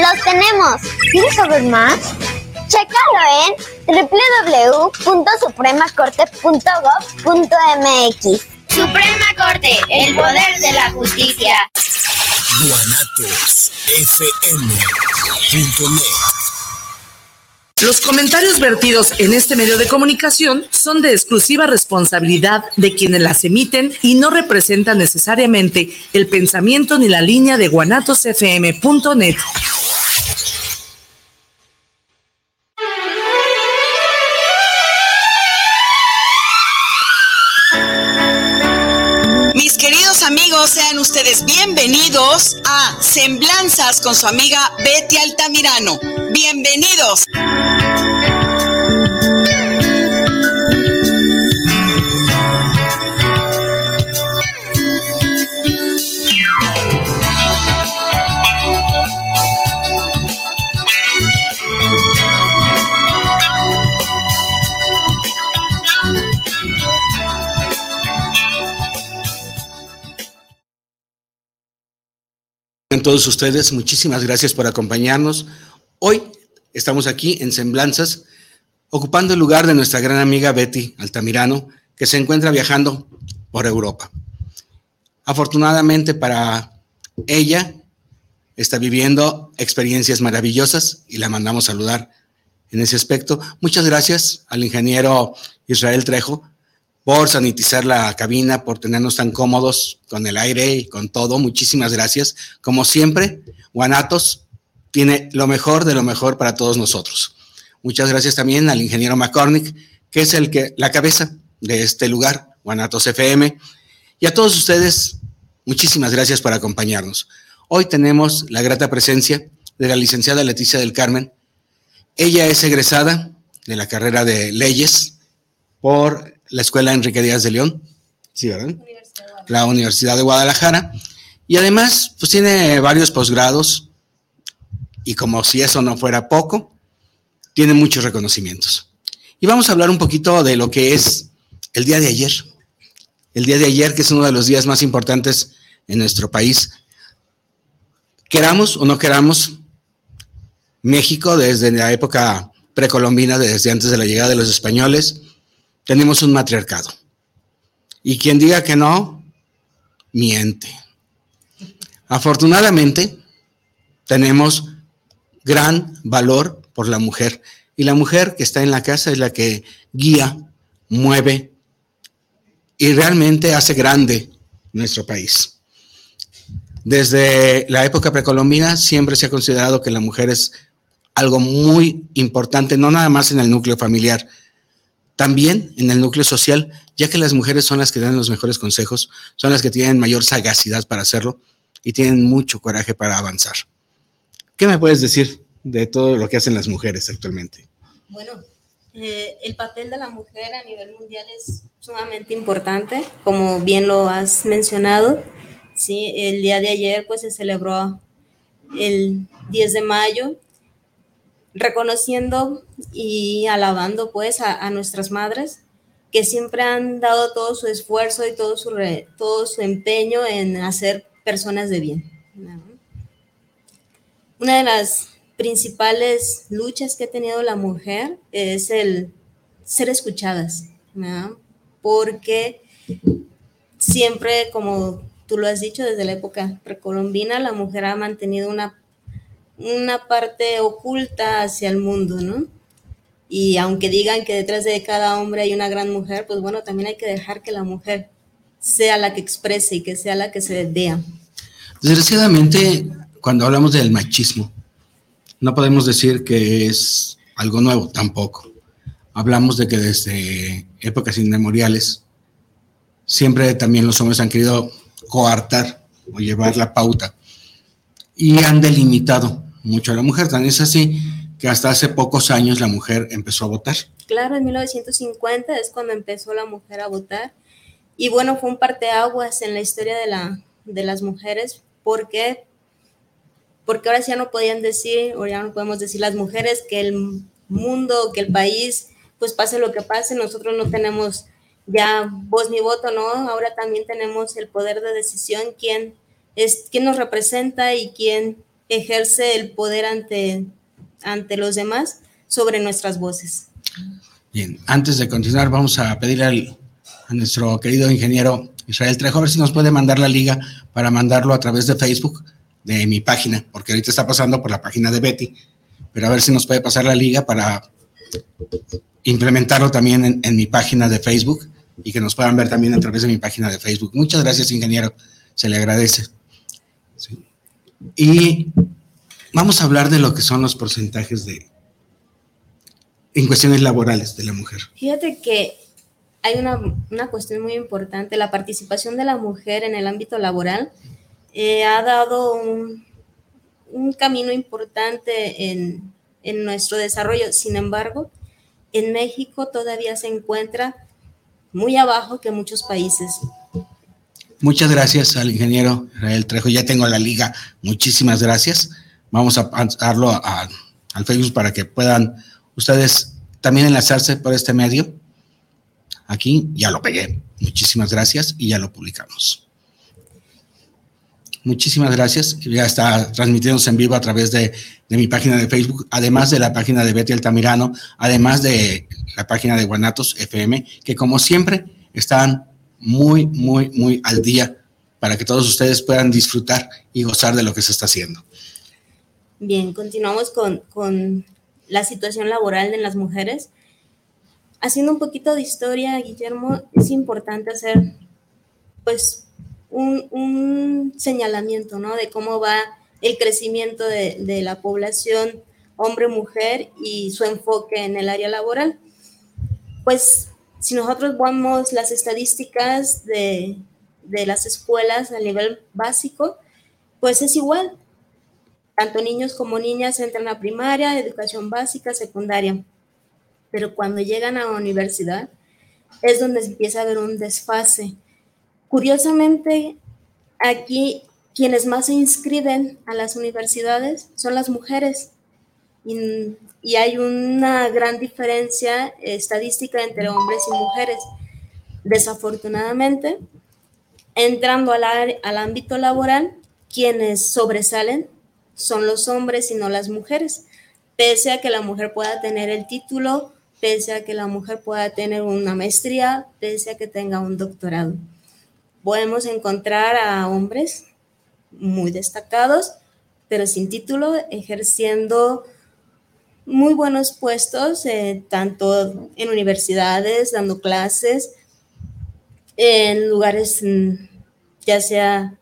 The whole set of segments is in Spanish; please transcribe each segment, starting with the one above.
los tenemos. ¿Quieres saber más? Chécalo en www.supremacorte.gov.mx. Suprema Corte, el poder de la justicia. Los comentarios vertidos en este medio de comunicación son de exclusiva responsabilidad de quienes las emiten y no representan necesariamente el pensamiento ni la línea de guanatosfm.net. bienvenidos a Semblanzas con su amiga Betty Altamirano. Bienvenidos. A todos ustedes, muchísimas gracias por acompañarnos. Hoy estamos aquí en Semblanzas, ocupando el lugar de nuestra gran amiga Betty Altamirano, que se encuentra viajando por Europa. Afortunadamente para ella, está viviendo experiencias maravillosas y la mandamos saludar en ese aspecto. Muchas gracias al ingeniero Israel Trejo por sanitizar la cabina, por tenernos tan cómodos con el aire y con todo. Muchísimas gracias. Como siempre, Guanatos tiene lo mejor de lo mejor para todos nosotros. Muchas gracias también al ingeniero McCormick, que es el que, la cabeza de este lugar, Guanatos FM. Y a todos ustedes, muchísimas gracias por acompañarnos. Hoy tenemos la grata presencia de la licenciada Leticia del Carmen. Ella es egresada de la carrera de leyes por la Escuela Enrique Díaz de León, ¿sí, verdad? la Universidad de Guadalajara. Y además, pues tiene varios posgrados y como si eso no fuera poco, tiene muchos reconocimientos. Y vamos a hablar un poquito de lo que es el día de ayer. El día de ayer, que es uno de los días más importantes en nuestro país. Queramos o no queramos, México desde la época precolombina, desde antes de la llegada de los españoles, tenemos un matriarcado. Y quien diga que no, miente. Afortunadamente, tenemos gran valor por la mujer. Y la mujer que está en la casa es la que guía, mueve y realmente hace grande nuestro país. Desde la época precolombina siempre se ha considerado que la mujer es algo muy importante, no nada más en el núcleo familiar, también en el núcleo social, ya que las mujeres son las que dan los mejores consejos, son las que tienen mayor sagacidad para hacerlo y tienen mucho coraje para avanzar. ¿Qué me puedes decir de todo lo que hacen las mujeres actualmente? Bueno, eh, el papel de la mujer a nivel mundial es sumamente importante, como bien lo has mencionado. Sí, el día de ayer pues se celebró el 10 de mayo reconociendo y alabando pues a, nuestras madres que siempre han dado todo su esfuerzo y todo su, todo su empeño en hacer personas de bien. Una de las principales luchas que ha tenido la mujer es el ser escuchadas, porque siempre, como tú lo has dicho, desde la época precolombina, la mujer ha mantenido una una parte oculta hacia el mundo, ¿no? Y aunque digan que detrás de cada hombre hay una gran mujer, pues bueno, también hay que dejar que la mujer sea la que exprese y que sea la que se vea. Desgraciadamente, cuando hablamos del machismo, no podemos decir que es algo nuevo tampoco. Hablamos de que desde épocas inmemoriales siempre también los hombres han querido coartar o llevar la pauta y han delimitado mucho a la mujer. Tan es así que hasta hace pocos años la mujer empezó a votar. Claro, en 1950 es cuando empezó la mujer a votar. Y bueno, fue un parteaguas en la historia de, la, de las mujeres. ¿Por qué? Porque ahora ya no podían decir, o ya no podemos decir las mujeres que el mundo, que el país, pues pase lo que pase, nosotros no tenemos ya voz ni voto, ¿no? Ahora también tenemos el poder de decisión, quién es quién nos representa y quién ejerce el poder ante, ante los demás sobre nuestras voces. Bien, antes de continuar, vamos a pedirle al, a nuestro querido ingeniero Israel Trejo a ver si nos puede mandar la liga para mandarlo a través de Facebook de mi página, porque ahorita está pasando por la página de Betty, pero a ver si nos puede pasar la liga para implementarlo también en, mi página de Facebook y que nos puedan ver también a través de mi página de Facebook. Muchas gracias, ingeniero, se le agradece. Y vamos a hablar de lo que son los porcentajes de en cuestiones laborales de la mujer. Fíjate que hay una, una cuestión muy importante, la participación de la mujer en el ámbito laboral eh, ha dado un, un camino importante en, en nuestro desarrollo. Sin embargo, en México todavía se encuentra muy abajo que muchos países. Muchas gracias al ingeniero Israel Trejo. Ya tengo la liga. Muchísimas gracias. Vamos a pasarlo a- al Facebook para que puedan ustedes también enlazarse por este medio. Aquí ya lo pegué. Muchísimas gracias y ya lo publicamos. Muchísimas gracias. Ya está transmitiéndose en vivo a través de, de mi página de Facebook, además de la página de Betty Altamirano, además de la página de Guanatos FM, que como siempre están muy, muy, muy al día para que todos ustedes puedan disfrutar y gozar de lo que se está haciendo. Bien, continuamos con, con la situación laboral de las mujeres. Haciendo un poquito de historia, Guillermo, es importante hacer pues un, un señalamiento ¿no? de cómo va el crecimiento de, de la población hombre-mujer y su enfoque en el área laboral. Pues si nosotros vemos las estadísticas de, de las escuelas a nivel básico, pues es igual. Tanto niños como niñas entran a primaria, educación básica, secundaria. Pero cuando llegan a la universidad es donde empieza a haber un desfase. Curiosamente, aquí quienes más se inscriben a las universidades son las mujeres. Y, y hay una gran diferencia estadística entre hombres y mujeres. Desafortunadamente, entrando al, al ámbito laboral, quienes sobresalen son los hombres y no las mujeres. Pese a que la mujer pueda tener el título, pese a que la mujer pueda tener una maestría, pese a que tenga un doctorado. Podemos encontrar a hombres muy destacados, pero sin título, ejerciendo muy buenos puestos, eh, tanto en universidades, dando clases, en lugares, mm, ya sea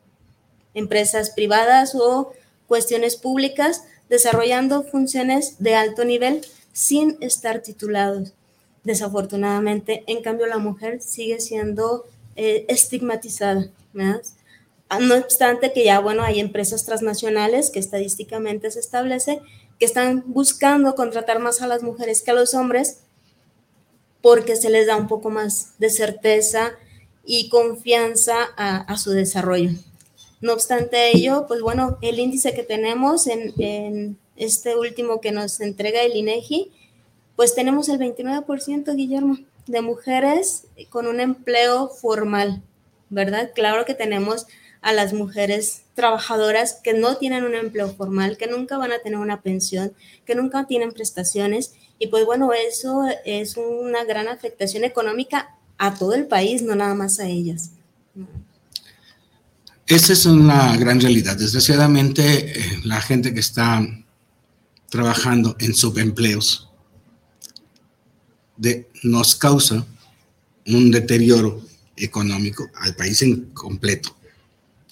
empresas privadas o cuestiones públicas, desarrollando funciones de alto nivel sin estar titulados. Desafortunadamente, en cambio, la mujer sigue siendo eh, estigmatizada. ¿verdad? Ah, No obstante que ya, bueno, hay empresas transnacionales que estadísticamente se establece que están buscando contratar más a las mujeres que a los hombres porque se les da un poco más de certeza y confianza a, su desarrollo. No obstante ello, pues bueno, el índice que tenemos en, en este último que nos entrega el INEGI, pues tenemos el 29%, Guillermo, de mujeres con un empleo formal, ¿verdad? Claro que tenemos a las mujeres trabajadoras que no tienen un empleo formal, que nunca van a tener una pensión, que nunca tienen prestaciones. Y pues bueno, eso es una gran afectación económica a todo el país, no nada más a ellas. Esa es una gran realidad. Desgraciadamente, eh, la gente que está trabajando en subempleos nos causa un deterioro económico al país en completo.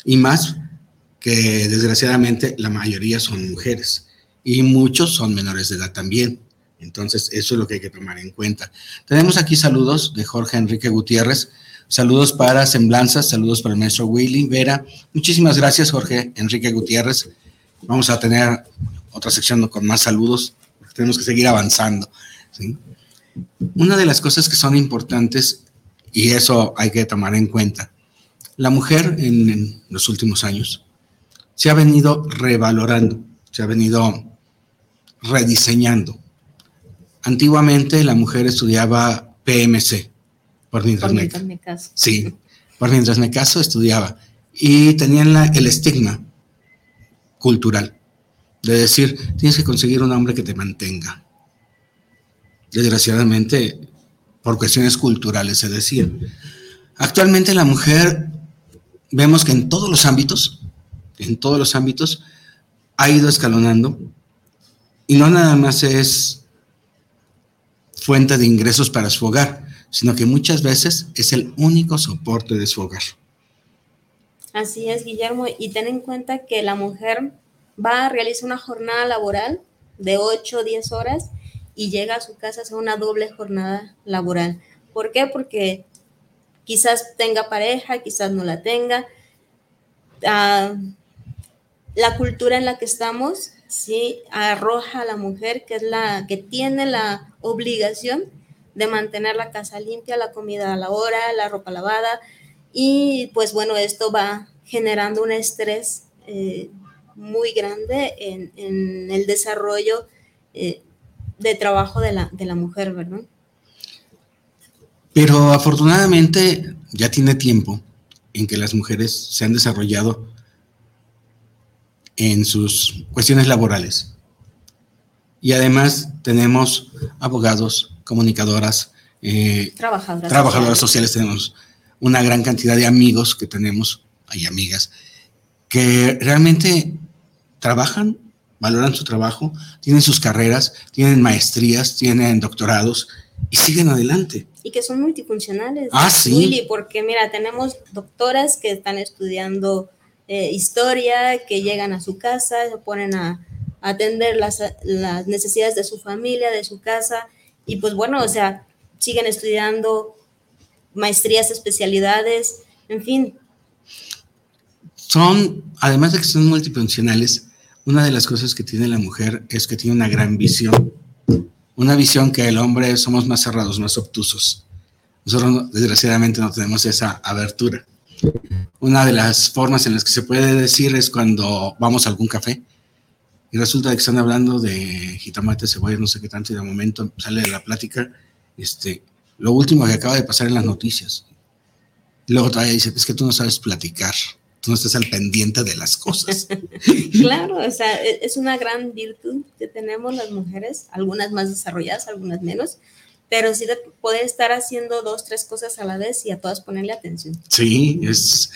Y más que desgraciadamente la mayoría son mujeres y muchos son menores de edad también. Entonces, eso es lo que hay que tomar en cuenta. Tenemos aquí saludos de Jorge Enrique Gutiérrez. Saludos para Semblanzas, saludos para el maestro Willy Vera. Muchísimas gracias, Jorge Enrique Gutiérrez. Vamos a tener otra sección con más saludos, tenemos que seguir avanzando. Una de las cosas que son importantes, y eso hay que tomar en cuenta, la mujer en los últimos años se ha venido revalorando, se ha venido rediseñando. Antiguamente la mujer estudiaba PMC, por mientras, Por me, mientras me caso. sí, por mientras me caso estudiaba y tenían la- el estigma cultural de decir, tienes que conseguir un hombre que te mantenga. Desgraciadamente, por cuestiones culturales se decía. Actualmente la mujer, vemos que en todos los ámbitos, en todos los ámbitos, ha ido escalonando y no nada más es fuente de ingresos para su hogar, sino que muchas veces es el único soporte de su hogar. Así es, Guillermo, y ten en cuenta que la mujer va a realizar una jornada laboral de 8 o 10 horas y llega a su casa a una doble jornada laboral. ¿Por qué? Porque quizás tenga pareja, quizás no la tenga. Ah, la cultura en la que estamos ¿sí? arroja a la mujer, que es la que tiene la obligación de mantener la casa limpia, la comida a la hora, la ropa lavada, y pues bueno, esto va generando un estrés eh, muy grande en, el desarrollo eh, de trabajo de la, de la mujer, ¿verdad? Pero afortunadamente ya tiene tiempo en que las mujeres se han desarrollado en sus cuestiones laborales. Y además tenemos abogados, comunicadoras, eh, trabajadoras, trabajadoras sociales. tenemos una gran cantidad de amigos que tenemos, hay amigas, que realmente trabajan, valoran su trabajo, tienen sus carreras, tienen maestrías, tienen doctorados y siguen adelante. Y que son multifuncionales. Ah, sí. porque mira, tenemos doctoras que están estudiando eh, historia, que llegan a su casa, se ponen a, atender las, las, necesidades de su familia, de su casa, y pues bueno, o sea, siguen estudiando maestrías, especialidades, en fin. Son, además de que son multifuncionales, una de las cosas que tiene la mujer es que tiene una gran visión, una visión que el hombre somos más cerrados, más obtusos. Nosotros desgraciadamente no tenemos esa abertura. Una de las formas en las que se puede decir es cuando vamos a algún café y resulta que están hablando de jitomate, cebolla, no sé qué tanto, y de momento sale de la plática este, lo último que acaba de pasar en las noticias. Y luego todavía dice, es que tú no sabes platicar, tú no estás al pendiente de las cosas. claro, o sea, e, es una gran virtud que tenemos las mujeres, algunas más desarrolladas, algunas menos, pero sí de poder estar haciendo dos, tres cosas a la vez y a todas ponerle atención. Sí, es,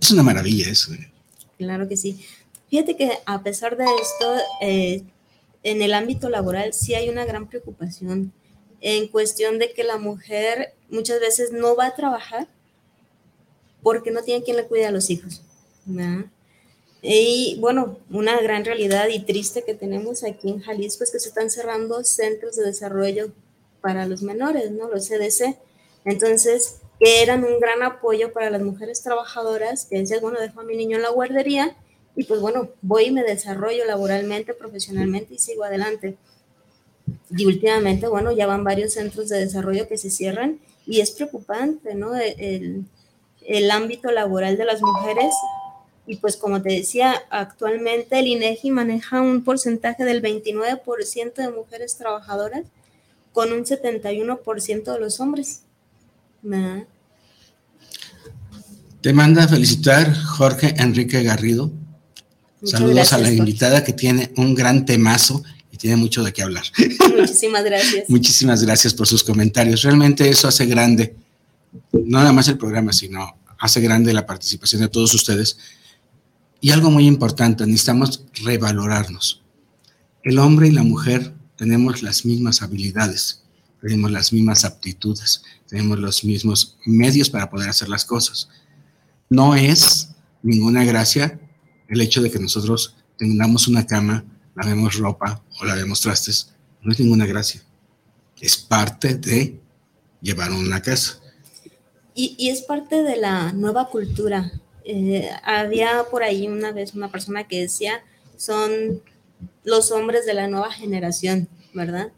es una maravilla eso. ¿eh? Claro que sí. Fíjate que a pesar de esto, eh, en el ámbito laboral sí hay una gran preocupación en cuestión de que la mujer muchas veces no va a trabajar porque no tiene quien le cuide a los hijos. Y bueno, una gran realidad y triste que tenemos aquí en Jalisco es que se están cerrando centros de desarrollo para los menores, ¿no? Los CDC. Entonces, que eran un gran apoyo para las mujeres trabajadoras, que decían, bueno, dejo a mi niño en la guardería y pues bueno, voy y me desarrollo laboralmente, profesionalmente y sigo adelante. Y últimamente, bueno, ya van varios centros de desarrollo que se cierran y es preocupante, ¿no? El, el ámbito laboral de las mujeres. Y pues como te decía, actualmente el INEGI maneja un porcentaje del 29% de mujeres trabajadoras con un 71% de los hombres. Te manda a felicitar Jorge Enrique Garrido. Saludos a la invitada que tiene un gran temazo y tiene mucho de qué hablar. Muchísimas gracias. Muchísimas gracias por sus comentarios. Realmente eso hace grande, no nada más el programa, sino hace grande la participación de todos ustedes. Y algo muy importante, necesitamos revalorarnos. El hombre y la mujer tenemos las mismas habilidades, tenemos las mismas aptitudes, tenemos los mismos medios para poder hacer las cosas. No es ninguna gracia el hecho de que nosotros tengamos una cama, lavemos ropa o lavemos trastes. No es ninguna gracia. Es parte de llevar una casa. Y, es parte de la nueva cultura. Eh, había por ahí una vez una persona que decía, son los hombres de la nueva generación, ¿verdad?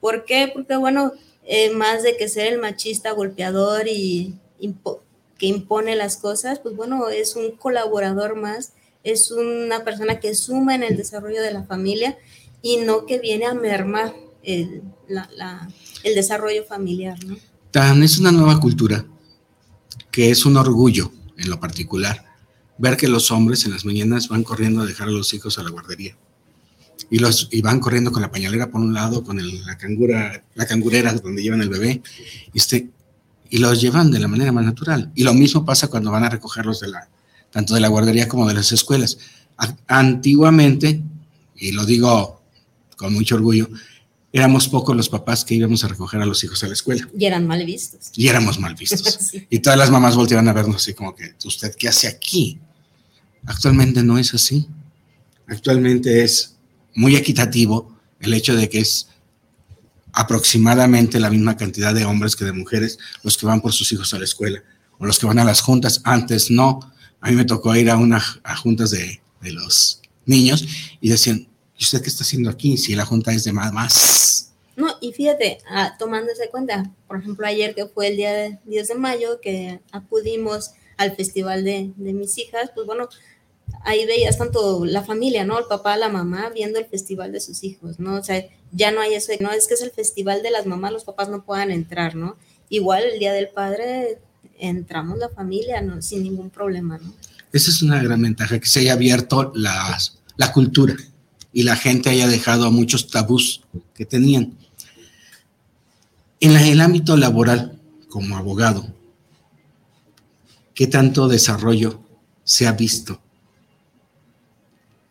¿Por qué? Porque, bueno, eh, más de que ser el machista golpeador y que impone las cosas, pues bueno, es un colaborador más, es una persona que suma en el desarrollo de la familia y no que viene a mermar el, el desarrollo familiar, ¿no? Tan es una nueva cultura que es un orgullo en lo particular ver que los hombres en las mañanas van corriendo a dejar a los hijos a la guardería y los y van corriendo con la pañalera por un lado, con el- la cangura, la cangurera donde llevan el bebé, y este, y los llevan de la manera más natural. Y lo mismo pasa cuando van a recogerlos de la, tanto de la guardería como de las escuelas. Antiguamente, y lo digo con mucho orgullo, éramos pocos los papás que íbamos a recoger a los hijos a la escuela Y eran mal vistos. y éramos mal vistos. Sí. Y todas las mamás volteaban a vernos así como que, ¿usted qué hace aquí? Actualmente no es así. Actualmente es muy equitativo el hecho de que es aproximadamente la misma cantidad de hombres que de mujeres los que van por sus hijos a la escuela o los que van a las juntas. Antes no. A mí me tocó ir a unas a juntas de, de los niños y decían, ¿y usted qué está haciendo aquí si la junta es de mamás? No, y fíjate, ah, tomándose cuenta, por ejemplo, ayer que fue el día de 10 de mayo, que acudimos al festival de, de mis hijas, pues bueno, ahí veías tanto la familia, ¿no? El papá, la mamá, viendo el festival de sus hijos, ¿no? O sea, ya no hay eso, no es que es el festival de las mamás, los papás no puedan entrar, ¿no? Igual el día del padre entramos la familia, ¿no? Sin ningún problema, ¿no? Esa es una gran ventaja, que se haya abierto las- la cultura y la gente haya dejado muchos tabús que tenían. En el ámbito laboral, como abogado, ¿qué tanto desarrollo se ha visto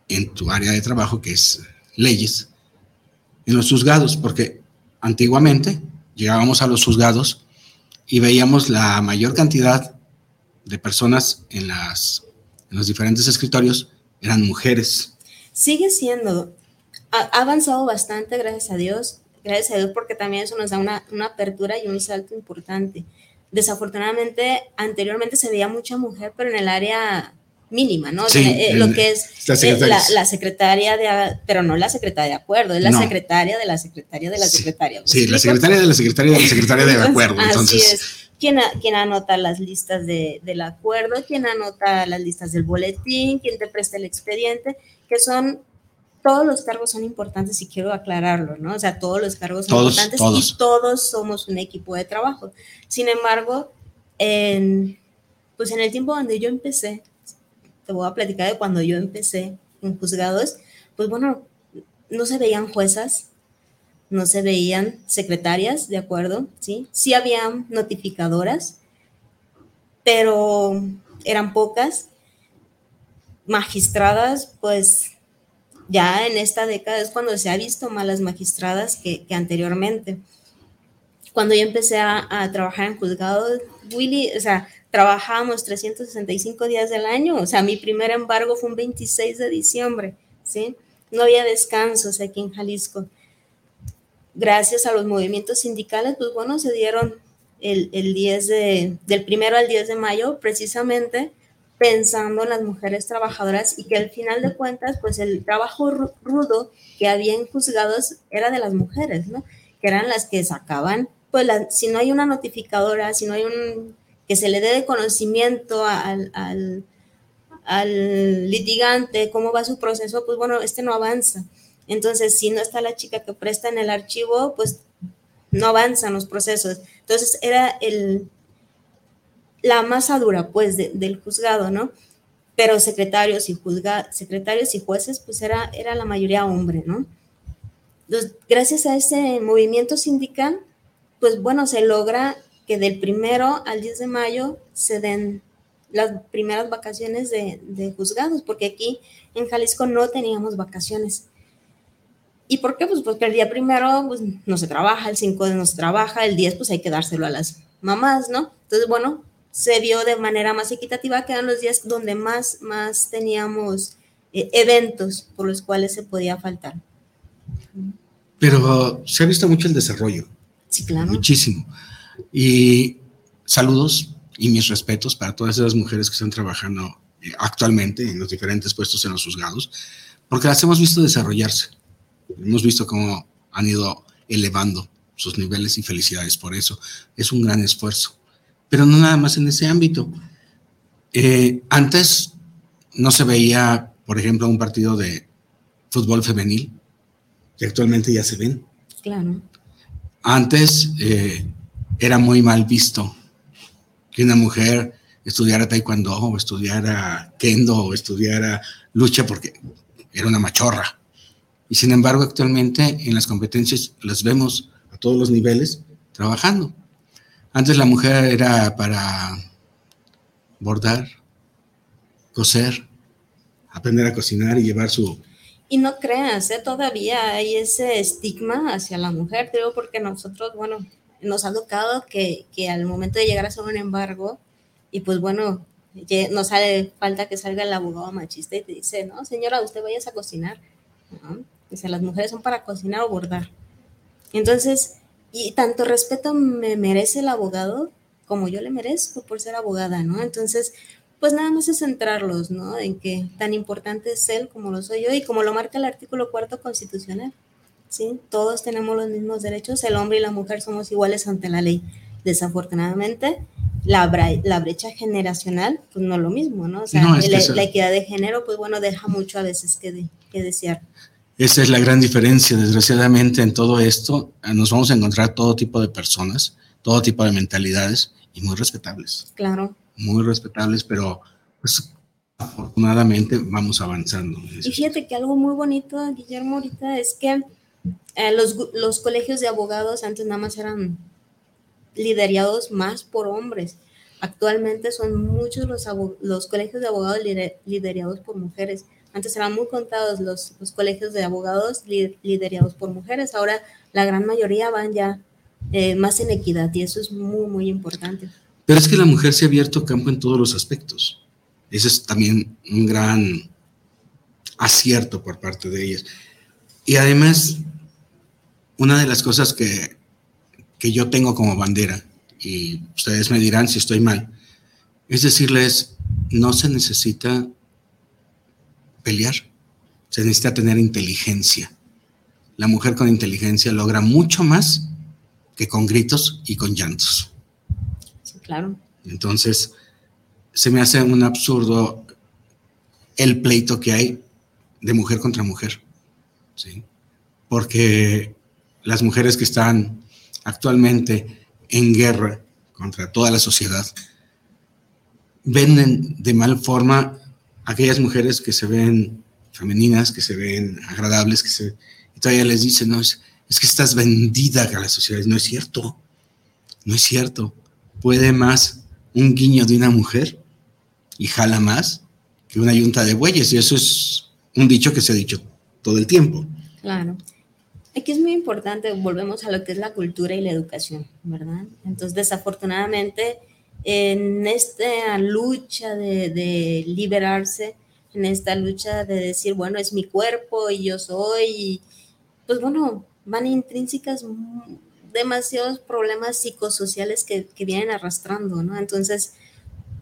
en tu área de trabajo, que es leyes, en los juzgados? Porque antiguamente llegábamos a los juzgados y veíamos la mayor cantidad de personas en, las, en los diferentes escritorios eran mujeres. sigue siendo, ha, avanzado bastante, gracias a Dios, gracias a Dios porque también eso nos da una, una apertura y un salto importante. Desafortunadamente, anteriormente se veía mucha mujer, pero en el área mínima, ¿no? Sí, eh, en lo que es las eh, la, la secretaria de, pero no la secretaria de acuerdo, es la No. secretaria de la secretaria de la Sí, secretaria. ¿me Sí, la secretaria de la secretaria de la secretaria de acuerdo. Así Entonces, es. ¿Quién, a- quién anota las listas de, del acuerdo? ¿Quién anota las listas del boletín? ¿Quién te presta el expediente? Que son, todos los cargos son importantes y quiero aclararlo, ¿no? O sea, todos los cargos son Todos, importantes todos. y todos somos un equipo de trabajo. Sin embargo, en, pues en el tiempo donde yo empecé, te voy a platicar de cuando yo empecé en juzgados, pues bueno, no se veían juezas, no se veían secretarias, ¿de acuerdo? Sí, sí había notificadoras, pero eran pocas. Magistradas, pues ya en esta década es cuando se ha visto más las magistradas que, que anteriormente. Cuando yo empecé a, a trabajar en juzgados, Willy, o sea, trabajábamos 365 días del año, o sea, mi primer embargo fue un 26 de diciembre, ¿sí? No había descansos aquí en Jalisco gracias a los movimientos sindicales, pues bueno, se dieron el, el 10 de, del primero al 10 de mayo, precisamente pensando en las mujeres trabajadoras y que al final de cuentas, pues el trabajo ru- rudo que había en juzgados era de las mujeres, ¿no? Que eran las que sacaban, pues la- si no hay una notificadora, si no hay un, que se le dé de conocimiento al, al, al litigante cómo va su proceso, pues bueno, este no avanza. Entonces, si no está la chica que presta en el archivo, pues no avanzan los procesos. Entonces, era el, la masa dura, pues, de- del juzgado, ¿no? Pero secretarios y juzga, secretarios y jueces, pues era, era la mayoría hombre, ¿no? Entonces, gracias a ese movimiento sindical, pues bueno, se logra que del primero al 10 de mayo se den las primeras vacaciones de, de juzgados, porque aquí en Jalisco no teníamos vacaciones. ¿Y por qué? Pues porque el día primero pues, no se trabaja, el 5 no se trabaja, el 10 pues hay que dárselo a las mamás, ¿no? Entonces, bueno, se vio de manera más equitativa que eran los días donde más, más teníamos eh, eventos por los cuales se podía faltar. pero se ha visto mucho el desarrollo, Sí, claro. muchísimo. Y saludos y mis respetos para todas esas mujeres que están trabajando eh, actualmente en los diferentes puestos en los juzgados, porque las hemos visto desarrollarse. Hemos visto cómo han ido elevando sus niveles y felicidades por eso. Es un gran esfuerzo. Pero no nada más en ese ámbito. Eh, antes no se veía, por ejemplo, un partido de fútbol femenil, que actualmente ya se ven. Claro. Antes eh, era muy mal visto que una mujer estudiara taekwondo o estudiara kendo o estudiara lucha porque era una machorra. Y sin embargo, actualmente en las competencias las vemos a todos los niveles trabajando. Antes la mujer era para bordar, coser, aprender a cocinar y llevar su... Y no creas, ¿eh? todavía hay ese estigma hacia la mujer, creo, porque nosotros, bueno, nos ha tocado que, que al momento de llegar a hacer un embargo, y pues bueno, no sale falta que salga el abogado machista y te dice, no, señora, usted vaya a cocinar. Dice, las mujeres son para cocinar o bordar. Entonces, y tanto respeto me merece el abogado como yo le merezco por ser abogada, ¿no? Entonces, pues nada más es centrarlos, ¿no? En que tan importante es él como lo soy yo y como lo marca el artículo cuarto constitucional, ¿sí? Todos tenemos los mismos derechos, el hombre y la mujer somos iguales ante la ley. Desafortunadamente, la, la brecha generacional, pues no es lo mismo, ¿no? O sea, la, equidad de género, pues bueno, deja mucho a veces que, que desear. Esa es la gran diferencia, desgraciadamente, en todo esto. Nos vamos a encontrar todo tipo de personas, todo tipo de mentalidades y muy respetables. Claro. Muy respetables, pero pues afortunadamente vamos avanzando. Y fíjate que algo muy bonito, Guillermo, ahorita es que eh, los, los colegios de abogados antes nada más eran liderados más por hombres. Actualmente son muchos los, los colegios de abogados liderados por mujeres. Antes eran muy contados los, los colegios de abogados liderados por mujeres, ahora la gran mayoría van ya eh, más en equidad y eso es muy, muy importante. Pero es que la mujer se ha abierto campo en todos los aspectos. Ese es también un gran acierto por parte de ellas. Y además, una de las cosas que, que yo tengo como bandera, y ustedes me dirán si estoy mal, es decirles, no se necesita pelear, se necesita tener inteligencia. La mujer con inteligencia logra mucho más que con gritos y con llantos. Sí, claro. Entonces, se me hace un absurdo el pleito que hay de mujer contra mujer, ¿sí? Porque las mujeres que están actualmente en guerra contra toda la sociedad ven de mal forma aquellas mujeres que se ven femeninas, que se ven agradables, que se... Y todavía les dicen, no, es, es que estás vendida a la sociedad. No es cierto, no es cierto. Puede más un guiño de una mujer y jala más que una yunta de bueyes. Y eso es un dicho que se ha dicho todo el tiempo. Claro. Aquí es muy importante, volvemos a lo que es la cultura y la educación, ¿verdad? Entonces, desafortunadamente, en esta lucha de, liberarse, en esta lucha de decir, bueno, es mi cuerpo y yo soy, pues bueno, van intrínsecas demasiados problemas psicosociales que, vienen arrastrando, ¿no? Entonces,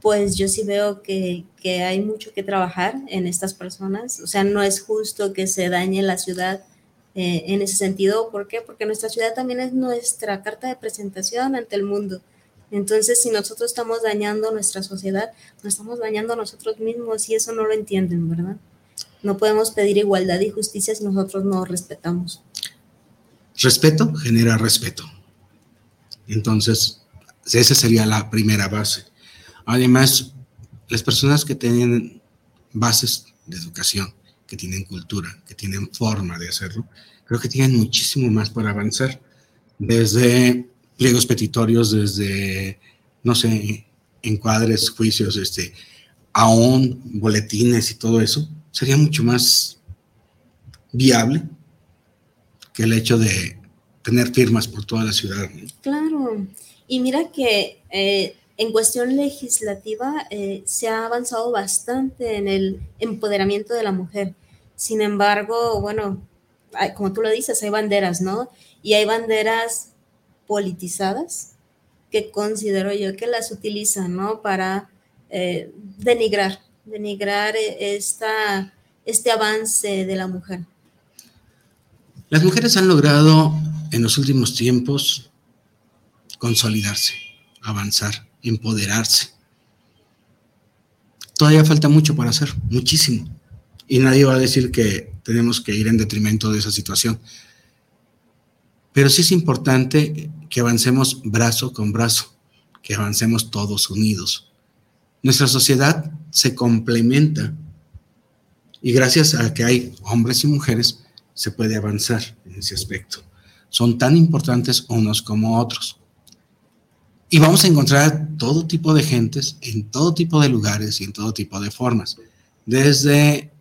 pues yo sí veo que, que, hay mucho que trabajar en estas personas. O sea, no es justo que se dañe la ciudad eh, en ese sentido. ¿Por qué? Porque nuestra ciudad también es nuestra carta de presentación ante el mundo. Entonces, si nosotros estamos dañando nuestra sociedad, nos estamos dañando a nosotros mismos y eso no lo entienden, ¿verdad? No podemos pedir igualdad y justicia si nosotros no respetamos. Respeto genera respeto. Entonces, esa sería la primera base. Además, las personas que tienen bases de educación, que tienen cultura, que tienen forma de hacerlo, creo que tienen muchísimo más para avanzar. Desde pliegos petitorios desde, no sé, encuadres, juicios, este, aún boletines y todo eso, sería mucho más viable que el hecho de tener firmas por toda la ciudad. Claro, y mira que eh, en cuestión legislativa eh, se ha avanzado bastante en el empoderamiento de la mujer. Sin embargo, bueno, como tú lo dices, hay banderas, ¿no? Y hay banderas politizadas que considero yo que las utilizan, ¿no? Para eh, denigrar, denigrar esta, este avance de la mujer. Las mujeres han logrado en los últimos tiempos consolidarse, avanzar, empoderarse. Todavía falta mucho para hacer, muchísimo. Y nadie va a decir que tenemos que ir en detrimento de esa situación. Pero sí es importante que avancemos brazo con brazo, que avancemos todos unidos. Nuestra sociedad se complementa y gracias a que hay hombres y mujeres se puede avanzar en ese aspecto. Son tan importantes unos como otros. Y vamos a encontrar todo tipo de gentes en todo tipo de lugares y en todo tipo de formas. Desde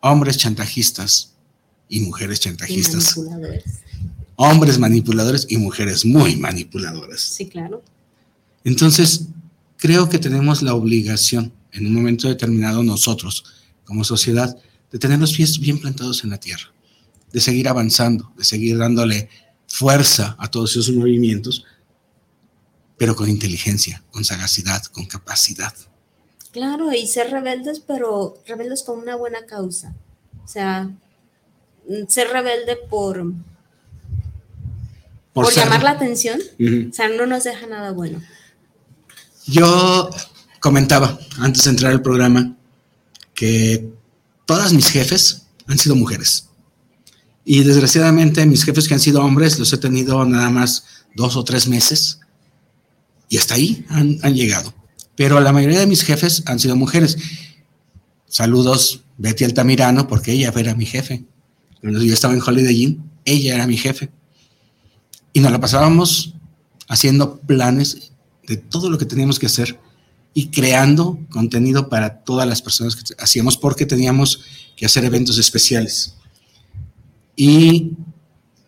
hombres chantajistas y mujeres chantajistas. hombres manipuladores y mujeres muy manipuladoras. Sí, claro. Entonces, creo que tenemos la obligación, en un momento determinado, nosotros, como sociedad, de tener los pies bien plantados en la tierra, de seguir avanzando, de seguir dándole fuerza a todos esos movimientos, pero con inteligencia, con sagacidad, con capacidad. Claro, y ser rebeldes, pero rebeldes con una buena causa. O sea, ser rebelde por, por, llamar la atención, o sea, no nos deja nada bueno. Yo comentaba antes de entrar al programa que todas mis jefes han sido mujeres. Y desgraciadamente mis jefes que han sido hombres los he tenido nada más dos o tres meses y hasta ahí han, llegado. Pero la mayoría de mis jefes han sido mujeres. Saludos Betty Altamirano porque ella era mi jefe. Cuando yo estaba en Holiday Inn, ella era mi jefe. Y nos la pasábamos haciendo planes de todo lo que teníamos que hacer y creando contenido para todas las personas que hacíamos porque teníamos que hacer eventos especiales. Y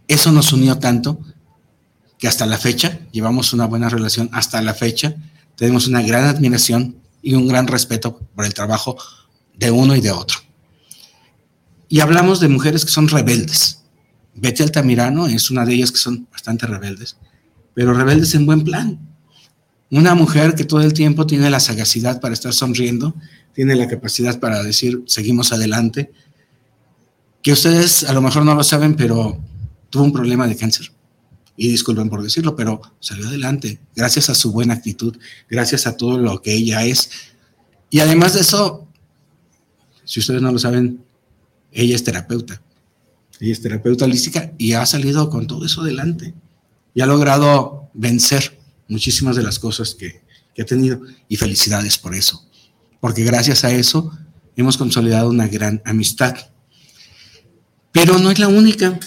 eso nos unió tanto que hasta la fecha llevamos una buena relación, hasta la fecha tenemos una gran admiración y un gran respeto por el trabajo de uno y de otro. Y hablamos de mujeres que son rebeldes. Betty Altamirano es una de ellas que son bastante rebeldes, pero rebeldes en buen plan. Una mujer que todo el tiempo tiene la sagacidad para estar sonriendo, tiene la capacidad para decir, seguimos adelante, que ustedes a lo mejor no lo saben, pero tuvo un problema de cáncer. Y disculpen por decirlo, pero salió adelante, gracias a su buena actitud, gracias a todo lo que ella es. Y además de eso, si ustedes no lo saben, ella es terapeuta. Ella es terapeuta holística y ha salido con todo eso adelante. Y ha logrado vencer muchísimas de las cosas que, ha tenido. Y felicidades por eso. Porque gracias a eso hemos consolidado una gran amistad. Pero no es la única.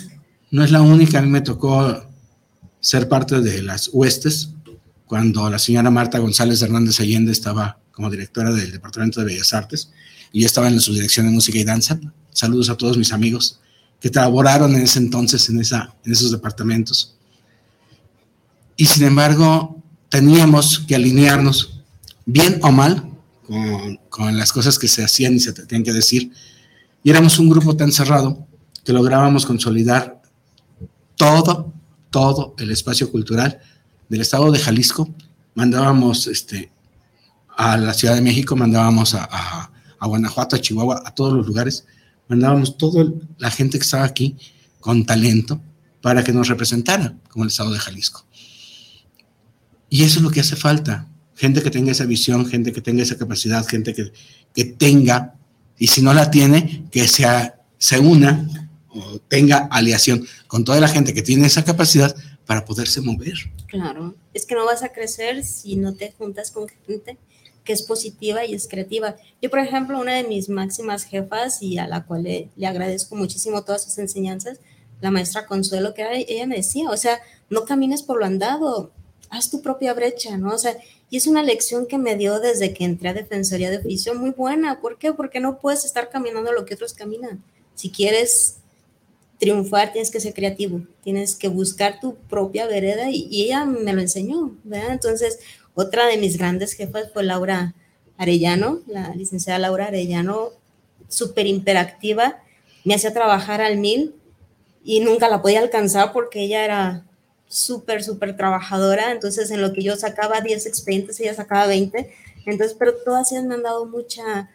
No es la única. A mí me tocó ser parte de las huestes cuando la señora Marta González Hernández Allende estaba como directora del Departamento de Bellas Artes y yo estaba en la subdirección de música y danza. Saludos a todos mis amigos que trabajaron en ese entonces en, esa, en esos departamentos. Y sin embargo, teníamos que alinearnos, bien o mal, con, con las cosas que se hacían y se tenían que decir. Y éramos un grupo tan cerrado que lográbamos consolidar todo, todo el espacio cultural del estado de Jalisco. Mandábamos este, a la Ciudad de México, mandábamos a, Guanajuato, a Chihuahua, a todos los lugares mandábamos toda la gente que estaba aquí con talento para que nos representara como el Estado de Jalisco. Y eso es lo que hace falta. Gente que tenga esa visión, gente que tenga esa capacidad, gente que, que tenga, y si no la tiene, que sea, se una tenga aliación con toda la gente que tiene esa capacidad para poderse mover. Claro, es que no vas a crecer si no te juntas con gente que es positiva y es creativa. Yo, por ejemplo, una de mis máximas jefas y a la cual le, agradezco muchísimo todas sus enseñanzas, la maestra Consuelo, que ella me decía, o sea, no camines por lo andado, haz tu propia brecha, ¿no? O sea, y es una lección que me dio desde que entré a Defensoría de Oficio muy buena. ¿Por qué? Porque no puedes estar caminando lo que otros caminan. Si quieres triunfar, tienes que ser creativo, tienes que buscar tu propia vereda y, ella me lo enseñó, ¿verdad? Entonces, otra de mis grandes jefas fue Laura Arellano, la licenciada Laura Arellano, súper interactiva, me hacía trabajar al mil y nunca la podía alcanzar porque ella era súper, súper trabajadora, entonces en lo que yo sacaba 10 expedientes, ella sacaba 20, entonces, pero todas ellas me han dado mucha,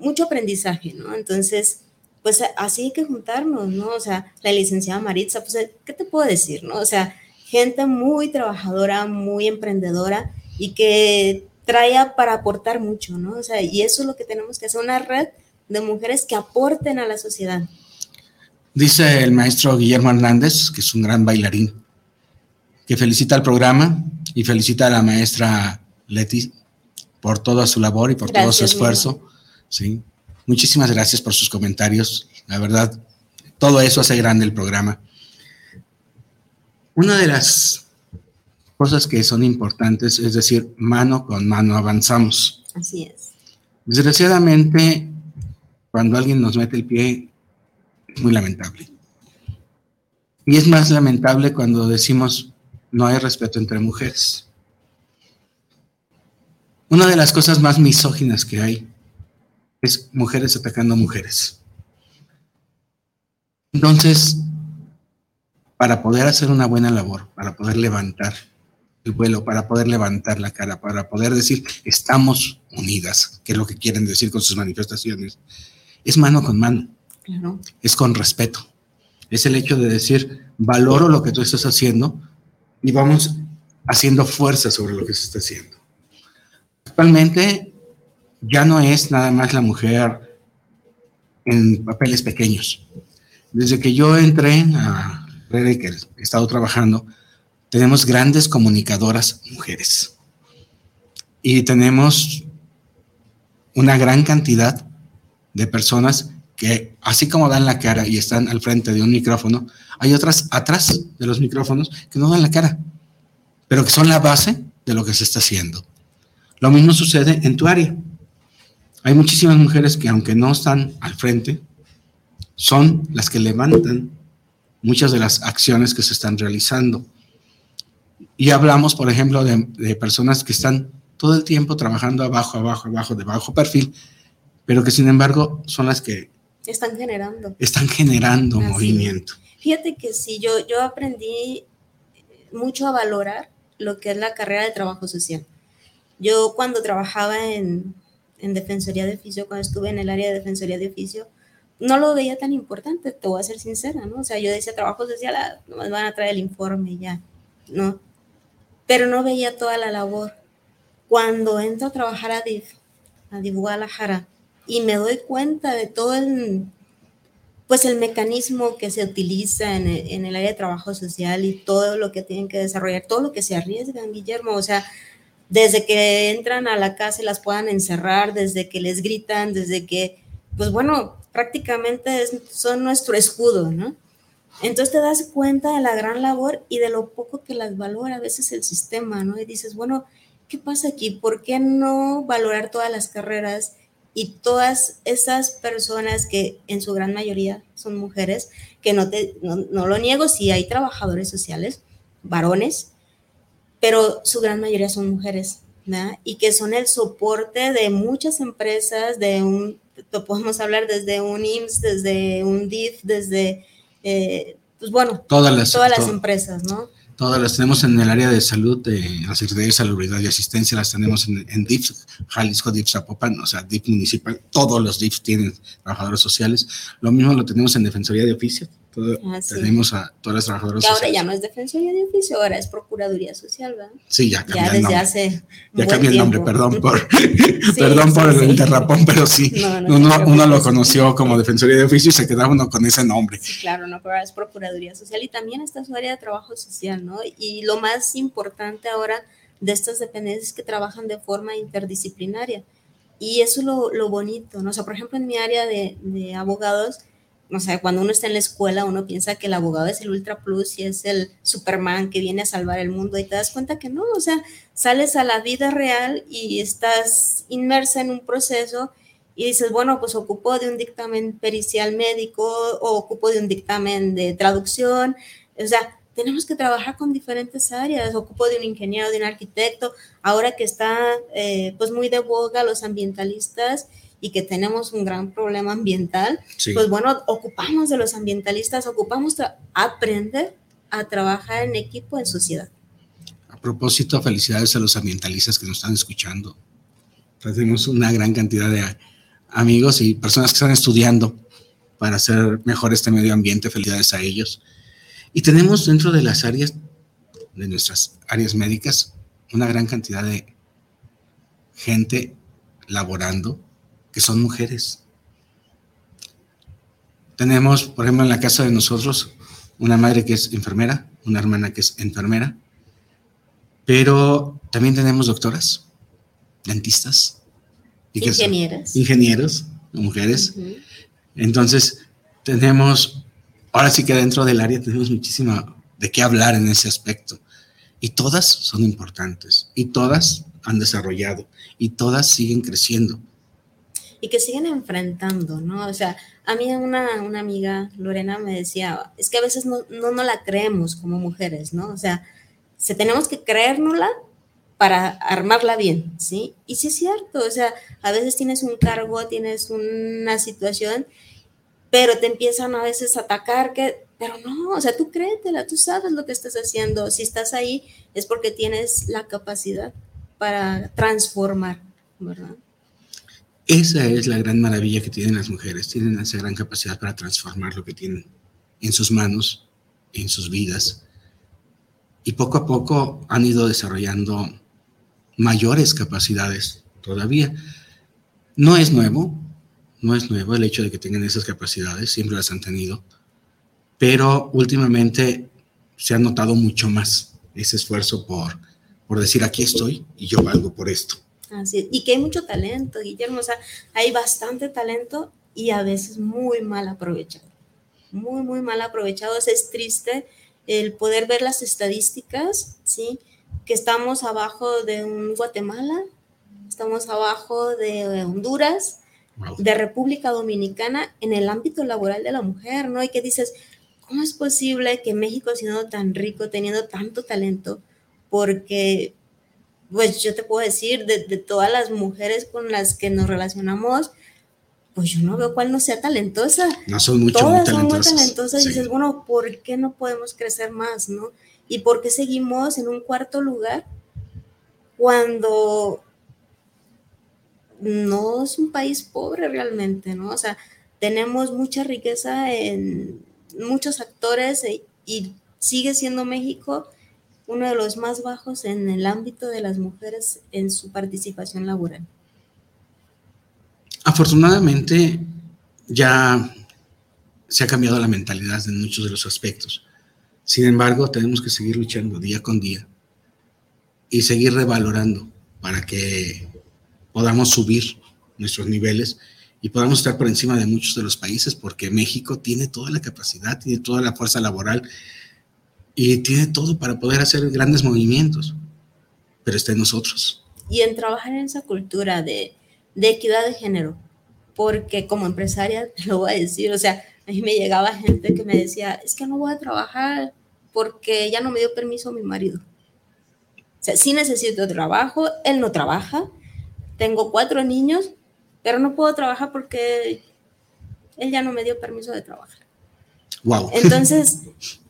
mucho aprendizaje, ¿no? Entonces, pues así hay que juntarnos, ¿no? O sea, la licenciada Maritza, pues, ¿qué te puedo decir, no? O sea, gente muy trabajadora, muy emprendedora y que trae para aportar mucho, ¿no? O sea, y eso es lo que tenemos que hacer, una red de mujeres que aporten a la sociedad. Dice el maestro Guillermo Hernández, que es un gran bailarín, que felicita al programa y felicita a la maestra Leti por toda su labor y por todo su esfuerzo. Sí. Muchísimas gracias por sus comentarios. La verdad, todo eso hace grande el programa. Una de las cosas que son importantes es decir, mano con mano avanzamos. Así es. Desgraciadamente, cuando alguien nos mete el pie, es muy lamentable. Y es más lamentable cuando decimos no hay respeto entre mujeres. Una de las cosas más misóginas que hay es mujeres atacando a mujeres. Entonces, para poder hacer una buena labor, para poder levantar el vuelo, para poder levantar la cara, para poder decir estamos unidas, que es lo que quieren decir con sus manifestaciones, es mano con mano, Claro. es con respeto. Es el hecho de decir, valoro lo que tú estás haciendo y vamos haciendo fuerza sobre lo que se está haciendo. Actualmente ya no es nada más la mujer en papeles pequeños. Desde que yo entré a Red que he estado trabajando, tenemos grandes comunicadoras mujeres. Y tenemos una gran cantidad de personas que, así como dan la cara y están al frente de un micrófono, hay otras atrás de los micrófonos que no dan la cara, pero que son la base de lo que se está haciendo. Lo mismo sucede en tu área. Hay muchísimas mujeres que, aunque no están al frente, son las que levantan muchas de las acciones que se están realizando. Y hablamos, por ejemplo, de, de, personas que están todo el tiempo trabajando abajo, abajo, abajo, de bajo perfil, pero que sin embargo son las que están generando. Están generando Así. movimiento. Fíjate que sí, yo, yo aprendí mucho a valorar lo que es la carrera de trabajo social. Yo cuando trabajaba en, en Defensoría de Oficio, cuando estuve en el área de Defensoría de Oficio, no lo veía tan importante, te voy a ser sincera, ¿no? O sea, yo decía trabajo social, ah, nomás van a traer el informe ya, ¿no? Pero no veía toda la labor. Cuando entro a trabajar a DIF, a DIF Guadalajara, y me doy cuenta de todo el, pues el mecanismo que se utiliza en el, en el, área de trabajo social y todo lo que tienen que desarrollar, todo lo que se arriesgan, Guillermo, o sea, desde que entran a la casa y las puedan encerrar, desde que les gritan, desde que, pues bueno, prácticamente son nuestro escudo, ¿no? Entonces te das cuenta de la gran labor y de lo poco que las valora a veces el sistema, ¿no? Y dices, bueno, ¿qué pasa aquí? ¿Por qué no valorar todas las carreras? y todas esas personas que en su gran mayoría son mujeres, que no, te, no, no, lo niego, sí hay trabajadores sociales, varones, pero su gran mayoría son mujeres, ¿verdad? Y que son el soporte de muchas empresas, de un, podemos hablar desde un IMSS, desde un DIF, desde, eh, pues bueno, todas las, todas las empresas, ¿no? Todas las tenemos en el área de salud, de la Secretaría de Salubridad y Asistencia, las tenemos en, en DIF, Jalisco, DIF Zapopan, o sea, DIF municipal, todos los DIF tienen trabajadores sociales. Lo mismo lo tenemos en Defensoría de Oficio, ah, sí. tenemos a todas las trabajadoras que ahora sociales. ya no es Defensoría de Oficio, ahora es Procuraduría Social, ¿verdad? Sí, ya cambió ya el nombre. hace Ya cambió el nombre, perdón por, sí, perdón sí, por el derrapón, pero sí, No, no uno, uno lo conoció como Defensoría de Oficio y se quedaba uno con ese nombre. Sí, claro, no, pero ahora es Procuraduría Social y también está su área de trabajo social, ¿no? Y lo más importante ahora de estas dependencias es que trabajan de forma interdisciplinaria. Y eso es lo, lo bonito, ¿no? O sea, por ejemplo, en mi área de, de abogados, o sea, cuando uno está en la escuela, uno piensa que el abogado es el ultra plus y es el Superman que viene a salvar el mundo y te das cuenta que no, o sea, sales a la vida real y estás inmersa en un proceso y dices, bueno, pues ocupo de un dictamen pericial médico o ocupo de un dictamen de traducción, o sea, tenemos que trabajar con diferentes áreas, ocupo de un ingeniero, de un arquitecto, ahora que está eh, pues muy de boga los ambientalistas y que tenemos un gran problema ambiental, Sí. pues bueno, ocupamos de los ambientalistas, ocupamos aprender a trabajar en equipo, en sociedad. A propósito, felicidades a los ambientalistas que nos están escuchando. Tenemos una gran cantidad de amigos y personas que están estudiando para hacer mejor este medio ambiente. Felicidades a ellos. Y tenemos dentro de las áreas, de nuestras áreas médicas, una gran cantidad de gente laborando que son mujeres. Tenemos, por ejemplo, en la casa de nosotros, una madre que es enfermera, una hermana que es enfermera, pero también tenemos doctoras, dentistas, y Ingenieras. ingenieros, mujeres. Entonces, tenemos ahora sí que dentro del área tenemos muchísima de qué hablar en ese aspecto. Y todas son importantes y todas han desarrollado y todas siguen creciendo. Y que siguen enfrentando, ¿no? O sea, a mí una, una amiga, Lorena, me decía, es que a veces no, no, no la creemos como mujeres, ¿no? O sea, se tenemos que creérnosla para armarla bien, ¿sí? Y sí es cierto, o sea, a veces tienes un cargo, tienes una situación, pero te empiezan a veces a atacar, que, pero no, o sea, tú créetela, tú sabes lo que estás haciendo, si estás ahí es porque tienes la capacidad para transformar, ¿verdad? Esa es la gran maravilla que tienen las mujeres, tienen esa gran capacidad para transformar lo que tienen en sus manos, en sus vidas. Y poco a poco han ido desarrollando mayores capacidades todavía. No es nuevo, no es nuevo el hecho de que tengan esas capacidades, siempre las han tenido, pero últimamente se ha notado mucho más ese esfuerzo por, por decir aquí estoy y yo valgo por esto. Así Y que hay mucho talento, Guillermo, o sea, hay bastante talento y a veces muy mal aprovechado. Muy, muy mal aprovechado. es triste el poder ver las estadísticas, ¿sí? Que estamos abajo de un Guatemala, estamos abajo de Honduras, de República Dominicana en el ámbito laboral de la mujer, ¿no? Y que dices, ¿cómo es posible que México siendo tan rico, teniendo tanto talento? Porque, pues yo te puedo decir, de, todas las mujeres con las que nos relacionamos, pues yo no veo cuál no sea talentosa. No son mucho Todas son muy talentosas. Y dices, bueno, ¿por qué no podemos crecer más, no? ¿Y por qué seguimos en un cuarto lugar cuando no es un país pobre realmente, ¿no? O sea, tenemos mucha riqueza en muchos actores e, y sigue siendo México uno de los más bajos en el ámbito de las mujeres en su participación laboral. Afortunadamente ya se ha cambiado la mentalidad en muchos de los aspectos. Sin embargo, tenemos que seguir luchando día con día y seguir revalorando para que podamos subir nuestros niveles y podamos estar por encima de muchos de los países, porque México tiene toda la capacidad, tiene toda la fuerza laboral y tiene todo para poder hacer grandes movimientos, pero está en nosotros. Y en trabajar en esa cultura de, de equidad de género, porque como empresaria, te lo voy a decir, o sea, a mí me llegaba gente que me decía, es que no voy a trabajar porque ya no me dio permiso mi marido. O sea, sí necesito trabajo, él no trabaja, tengo cuatro niños, pero no puedo trabajar porque él ya no me dio permiso de trabajar. Wow. Entonces,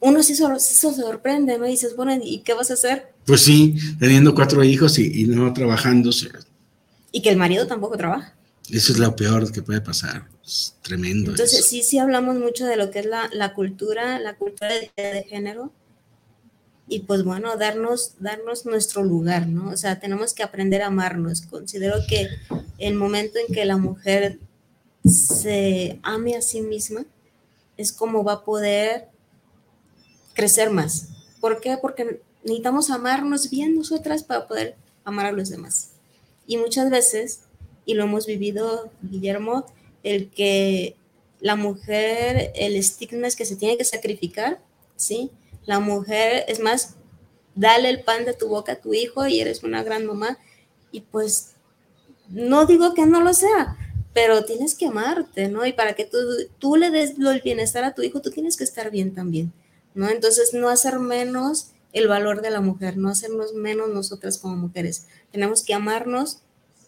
uno sí se sorprende, ¿no? Y dices, bueno, ¿y qué vas a hacer? Pues sí, teniendo cuatro hijos y, no trabajando. Y que el marido tampoco trabaja. Eso es lo peor que puede pasar. Es tremendo. Entonces, sí, sí hablamos mucho de lo que es la, la cultura, la cultura de, de género, y pues bueno, darnos, darnos nuestro lugar, ¿no? O sea, tenemos que aprender a amarnos. Considero que el momento en que la mujer se ame a sí misma es como va a poder crecer más. ¿Por qué? Porque necesitamos amarnos bien nosotras para poder amar a los demás. Y muchas veces, y lo hemos vivido, Guillermo, el que la mujer, el estigma es que se tiene que sacrificar, ¿sí? La mujer, es más, dale el pan de tu boca a tu hijo y eres una gran mamá. Y pues, no digo que no lo sea, pero tienes que amarte, ¿no? Y para que tú, tú le des el bienestar a tu hijo, tú tienes que estar bien también, ¿no? Entonces, no hacer menos el valor de la mujer, no hacernos menos nosotras como mujeres. Tenemos que amarnos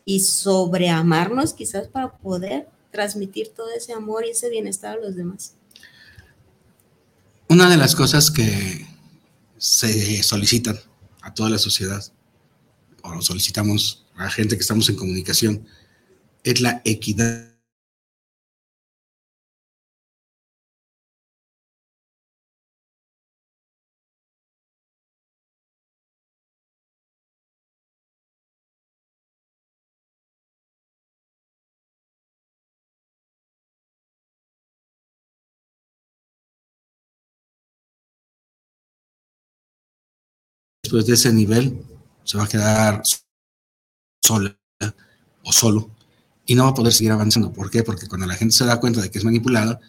y sobreamarnos quizás para poder transmitir todo ese amor y ese bienestar a los demás. Una de las cosas que se solicitan a toda la sociedad, o solicitamos a la gente que estamos en comunicación, es la equidad después de ese nivel se va a quedar sola o solo y no va a poder seguir avanzando. ¿Por qué? Porque cuando la gente se da cuenta de que es manipulada,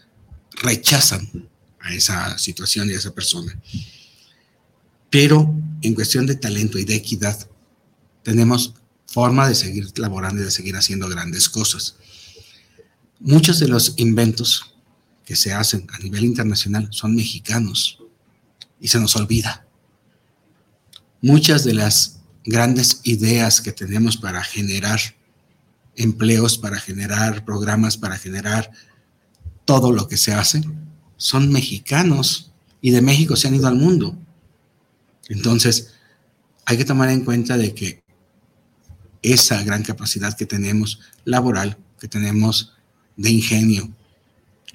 rechazan a esa situación y a esa persona. Pero en cuestión de talento y de equidad, tenemos forma de seguir laborando y de seguir haciendo grandes cosas. Muchos de los inventos que se hacen a nivel internacional son mexicanos y se nos olvida. Muchas de las grandes ideas que tenemos para generar empleos, para generar programas, para generar todo lo que se hace, son mexicanos y de México se han ido al mundo. Entonces, hay que tomar en cuenta de que esa gran capacidad que tenemos laboral, que tenemos de ingenio,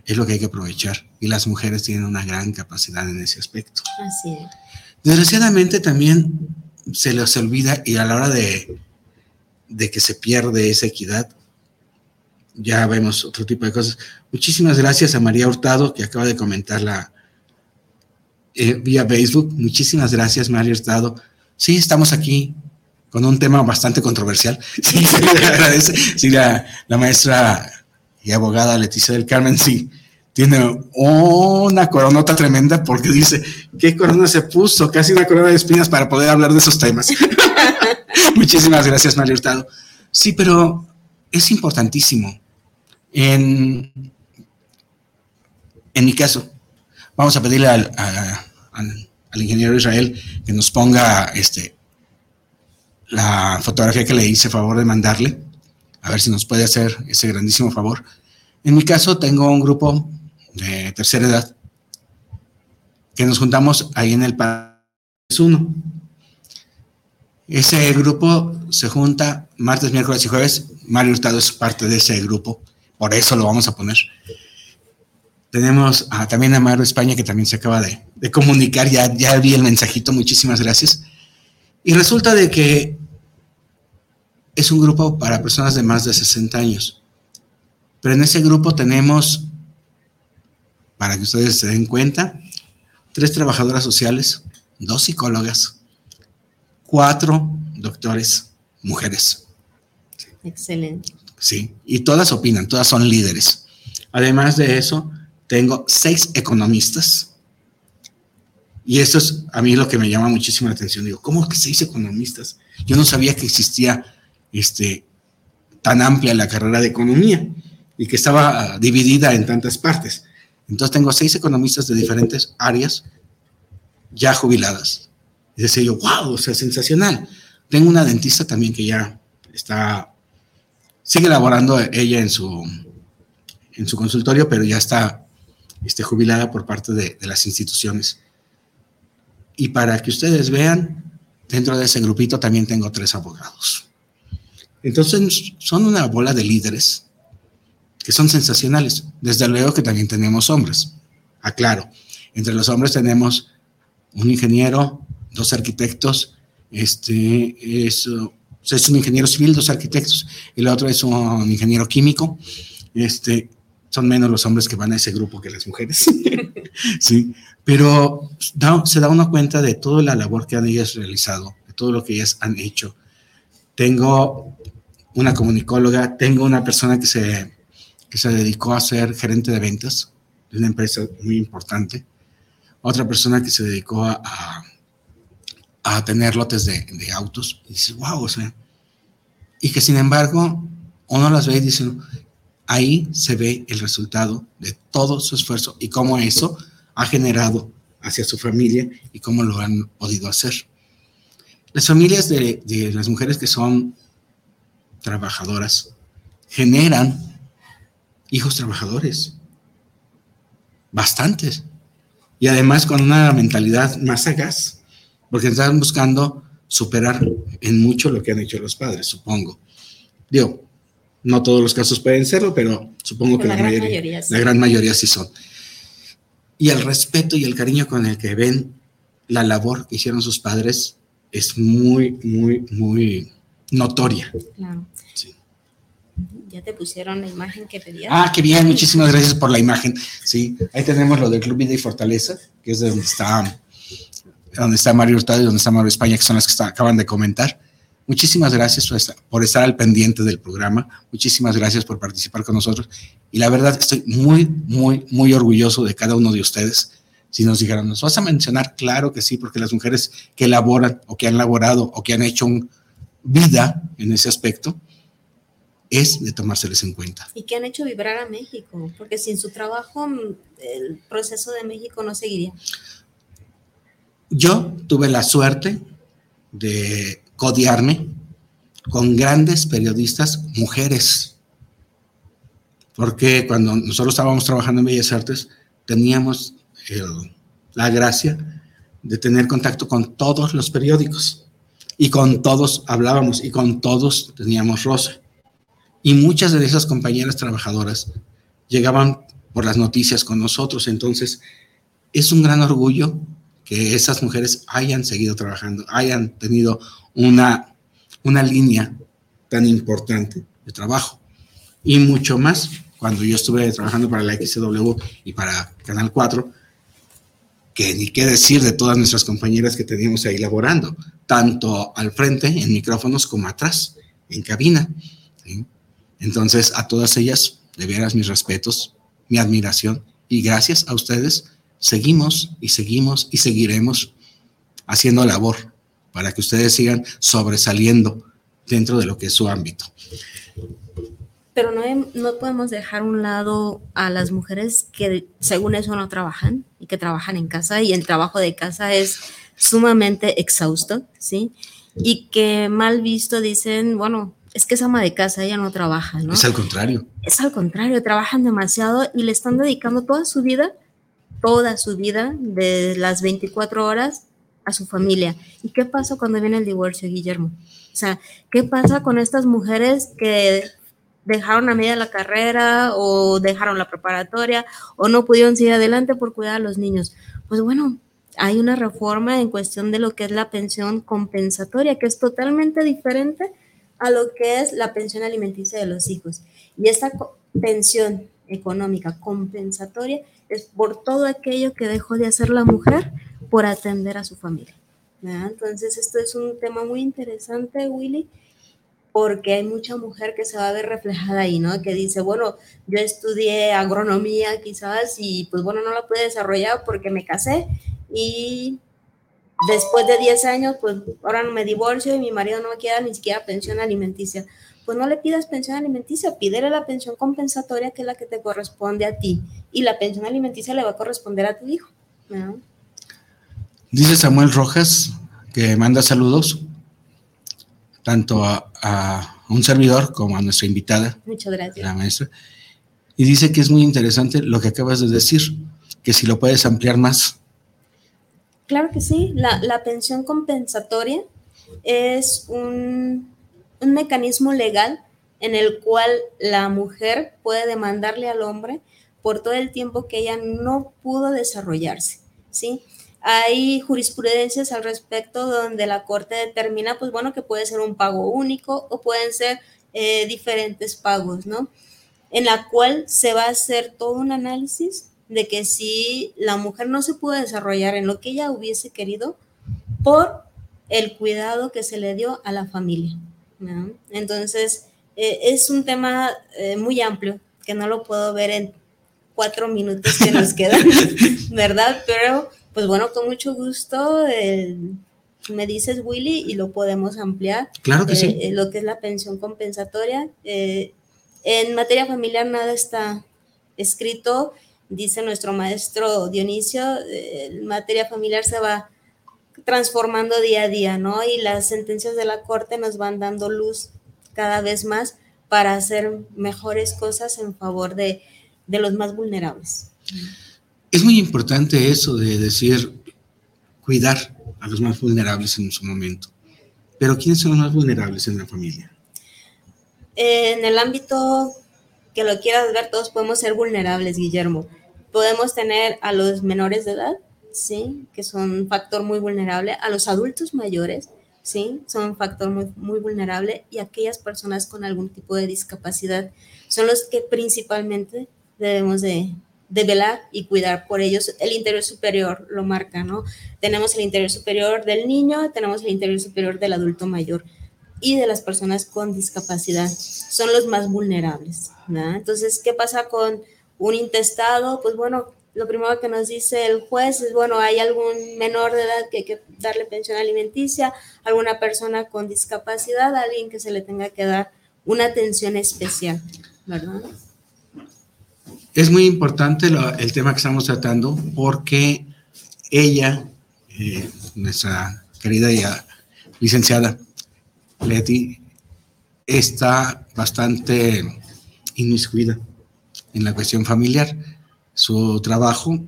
es lo que hay que aprovechar. Y las mujeres tienen una gran capacidad en ese aspecto. Así es. Desgraciadamente también se les olvida y a la hora de, de que se pierde esa equidad, ya vemos otro tipo de cosas. Muchísimas gracias a María Hurtado, que acaba de comentar la, eh, vía Facebook. Muchísimas gracias, María Hurtado. Sí, estamos aquí con un tema bastante controversial. Sí, se le. Sí, la, la maestra y abogada Leticia del Carmen, sí, tiene una coronota tremenda porque dice, ¿qué corona se puso? Casi una corona de espinas para poder hablar de esos temas. Muchísimas gracias, María Hurtado. Sí, pero es importantísimo. En, en mi caso, vamos a pedirle al, al- al ingeniero Israel que nos ponga este, la fotografía que le hice favor de mandarle, a ver si nos puede hacer ese grandísimo favor. En mi caso, tengo un grupo de tercera edad que nos juntamos ahí en el País 1. Ese grupo se junta martes, miércoles y jueves. Mario Hurtado es parte de ese grupo, por eso lo vamos a poner. Tenemos a- también a Mario España, que también se acaba de, de comunicar, ya, ya vi el mensajito, muchísimas gracias. Y resulta de que es un grupo para personas de más de 60 años. Pero en ese grupo tenemos, para que ustedes se den cuenta, tres trabajadoras sociales, dos psicólogas, cuatro doctores, mujeres. Excelente. Sí, y todas opinan, todas son líderes. Además de eso, tengo seis economistas. Y eso es a mí lo que me llama muchísimo la atención. Digo, ¿cómo que seis economistas? Yo no sabía que existía este, tan amplia la carrera de economía y que estaba dividida en tantas partes. Entonces tengo seis economistas de diferentes áreas ya jubiladas. Y decía yo, wow, o sea, sensacional. Tengo una dentista también que ya está sigue laborando ella en su, en su consultorio, pero ya está este, jubilada por parte de, de las instituciones. Y para que ustedes vean, dentro de ese grupito también tengo tres abogados. Entonces, son una bola de líderes que son sensacionales. Desde luego que también tenemos hombres. Aclaro, entre los hombres tenemos un ingeniero, dos arquitectos, este es, es un ingeniero civil, dos arquitectos, el otro es un ingeniero químico. Este, son menos los hombres que van a ese grupo que las mujeres. sí, pero da- se da uno cuenta de toda la labor que han ellas realizado, de todo lo que ellas han hecho. Tengo una comunicóloga, tengo una persona que se, que se dedicó a ser gerente de ventas de una empresa muy importante, otra persona que se dedicó a, a, tener lotes de, de autos, y dices, wow, o y que sin embargo uno las ve y dice, ahí se ve el resultado de todo su esfuerzo y cómo eso ha generado hacia su familia y cómo lo han podido hacer. Las familias de, de las mujeres que son trabajadoras generan hijos trabajadores, bastantes, y además con una mentalidad más sagaz, porque están buscando superar en mucho lo que han hecho los padres, supongo. Digo, no todos los casos pueden serlo, pero supongo que La la, gran mayoría, mayoría sí. la gran mayoría sí son. Y el respeto y el cariño con el que ven la labor que hicieron sus padres es muy, muy, muy notoria. Claro. Sí. Ya te pusieron la imagen que pedías. Ah, qué bien, muchísimas gracias por la imagen. Sí, ahí tenemos lo del Club Vida y Fortaleza, que es de donde está, donde está Mario Hurtado y donde está Mario España, que son las que está- acaban de comentar. Muchísimas gracias por estar, al pendiente del programa. Muchísimas gracias por participar con nosotros. Y la verdad, estoy muy, muy, muy orgulloso de cada uno de ustedes. Si nos dijeran, ¿nos vas a mencionar? Claro que sí, porque las mujeres que elaboran o que han laborado o que han hecho un vida en ese aspecto, es de tomárseles en cuenta. Y que han hecho vibrar a México, porque sin su trabajo el proceso de México no seguiría. Yo tuve la suerte de codiarme con grandes periodistas mujeres, porque cuando nosotros estábamos trabajando en Bellas Artes, teníamos la gracia de tener contacto con todos los periódicos y con todos hablábamos y con todos teníamos roce. Y muchas de esas compañeras trabajadoras llegaban por las noticias con nosotros. Entonces, es un gran orgullo que esas mujeres hayan seguido trabajando, hayan tenido una, una línea tan importante de trabajo. Y mucho más cuando yo estuve trabajando para la XW y para Canal 4, que ni qué decir de todas nuestras compañeras que teníamos ahí laborando, tanto al frente en micrófonos como atrás, en cabina. Entonces, a todas ellas, de veras mis respetos, mi admiración y gracias a ustedes, seguimos y seguimos y seguiremos haciendo labor para que ustedes sigan sobresaliendo dentro de lo que es su ámbito pero no, no podemos dejar un lado a las mujeres que según eso no trabajan y que trabajan en casa y el trabajo de casa es sumamente exhausto, ¿sí? Y que mal visto dicen, bueno, es que es ama de casa, ella no trabaja, ¿no? Es al contrario. Es al contrario, trabajan demasiado y le están dedicando toda su vida, toda su vida, de las 24 horas a su familia. ¿Y qué pasa cuando viene el divorcio, Guillermo? O sea, ¿qué pasa con estas mujeres que dejaron a media la carrera o dejaron la preparatoria o no pudieron seguir adelante por cuidar a los niños. Pues bueno, hay una reforma en cuestión de lo que es la pensión compensatoria, que es totalmente diferente a lo que es la pensión alimenticia de los hijos. Y esta pensión económica compensatoria es por todo aquello que dejó de hacer la mujer por atender a su familia. Entonces, esto es un tema muy interesante, Willy, porque hay mucha mujer que se va a ver reflejada ahí, ¿no? Que dice, bueno, yo estudié agronomía quizás y pues bueno, no la pude desarrollar porque me casé y después de 10 años, pues ahora me divorcio y mi marido no me queda ni siquiera pensión alimenticia. Pues no le pidas pensión alimenticia, pídele la pensión compensatoria que es la que te corresponde a ti y la pensión alimenticia le va a corresponder a tu hijo. Dice Samuel Rojas que manda saludos tanto a, un servidor como a nuestra invitada. Muchas gracias. La maestra. Y dice que es muy interesante lo que acabas de decir, que si lo puedes ampliar más. Claro que sí. La, pensión compensatoria es un, un mecanismo legal en el cual la mujer puede demandarle al hombre por todo el tiempo que ella no pudo desarrollarse, ¿sí? Hay jurisprudencias al respecto donde la Corte determina, pues bueno, que puede ser un pago único o pueden ser eh, diferentes pagos, ¿no? En la cual se va a hacer todo un análisis de que si la mujer no se puede desarrollar en lo que ella hubiese querido por el cuidado que se le dio a la familia. ¿no? Entonces, eh, es un tema eh, muy amplio que no lo puedo ver en cuatro minutos que nos quedan, ¿verdad? Pero pues bueno, con mucho gusto me dices, Willy, y lo podemos ampliar. Claro que sí. Eh, eh, lo que es la pensión compensatoria. En materia familiar nada está escrito, dice nuestro maestro Dionisio, en materia familiar se va transformando día a día, ¿no? Y las sentencias de la Corte nos van dando luz cada vez más para hacer mejores cosas en favor de, de los más vulnerables. Es muy importante eso de decir, cuidar a los más vulnerables en su momento. Pero ¿quiénes son los más vulnerables en la familia? En el ámbito que lo quieras ver, todos podemos ser vulnerables, Guillermo. Podemos tener a los menores de edad, ¿sí? Que son un factor muy vulnerable, a los adultos mayores, ¿sí? Son un factor muy, muy vulnerable y aquellas personas con algún tipo de discapacidad son los que principalmente debemos de, de velar y cuidar por ellos. El interior superior lo marca, ¿no? Tenemos el interior superior del niño, tenemos el interior superior del adulto mayor. y de las personas con discapacidad. Son los más vulnerables. Entonces, ¿qué pasa con un intestado? Pues bueno, lo primero que nos dice el juez es, bueno, hay algún menor de edad que hay que darle pensión alimenticia, alguna persona con discapacidad, alguien que se le tenga que dar una atención especial, ¿verdad? Es muy importante el tema que estamos tratando porque ella, eh, nuestra querida y licenciada Leti, está bastante inmiscuida en la cuestión familiar. Su trabajo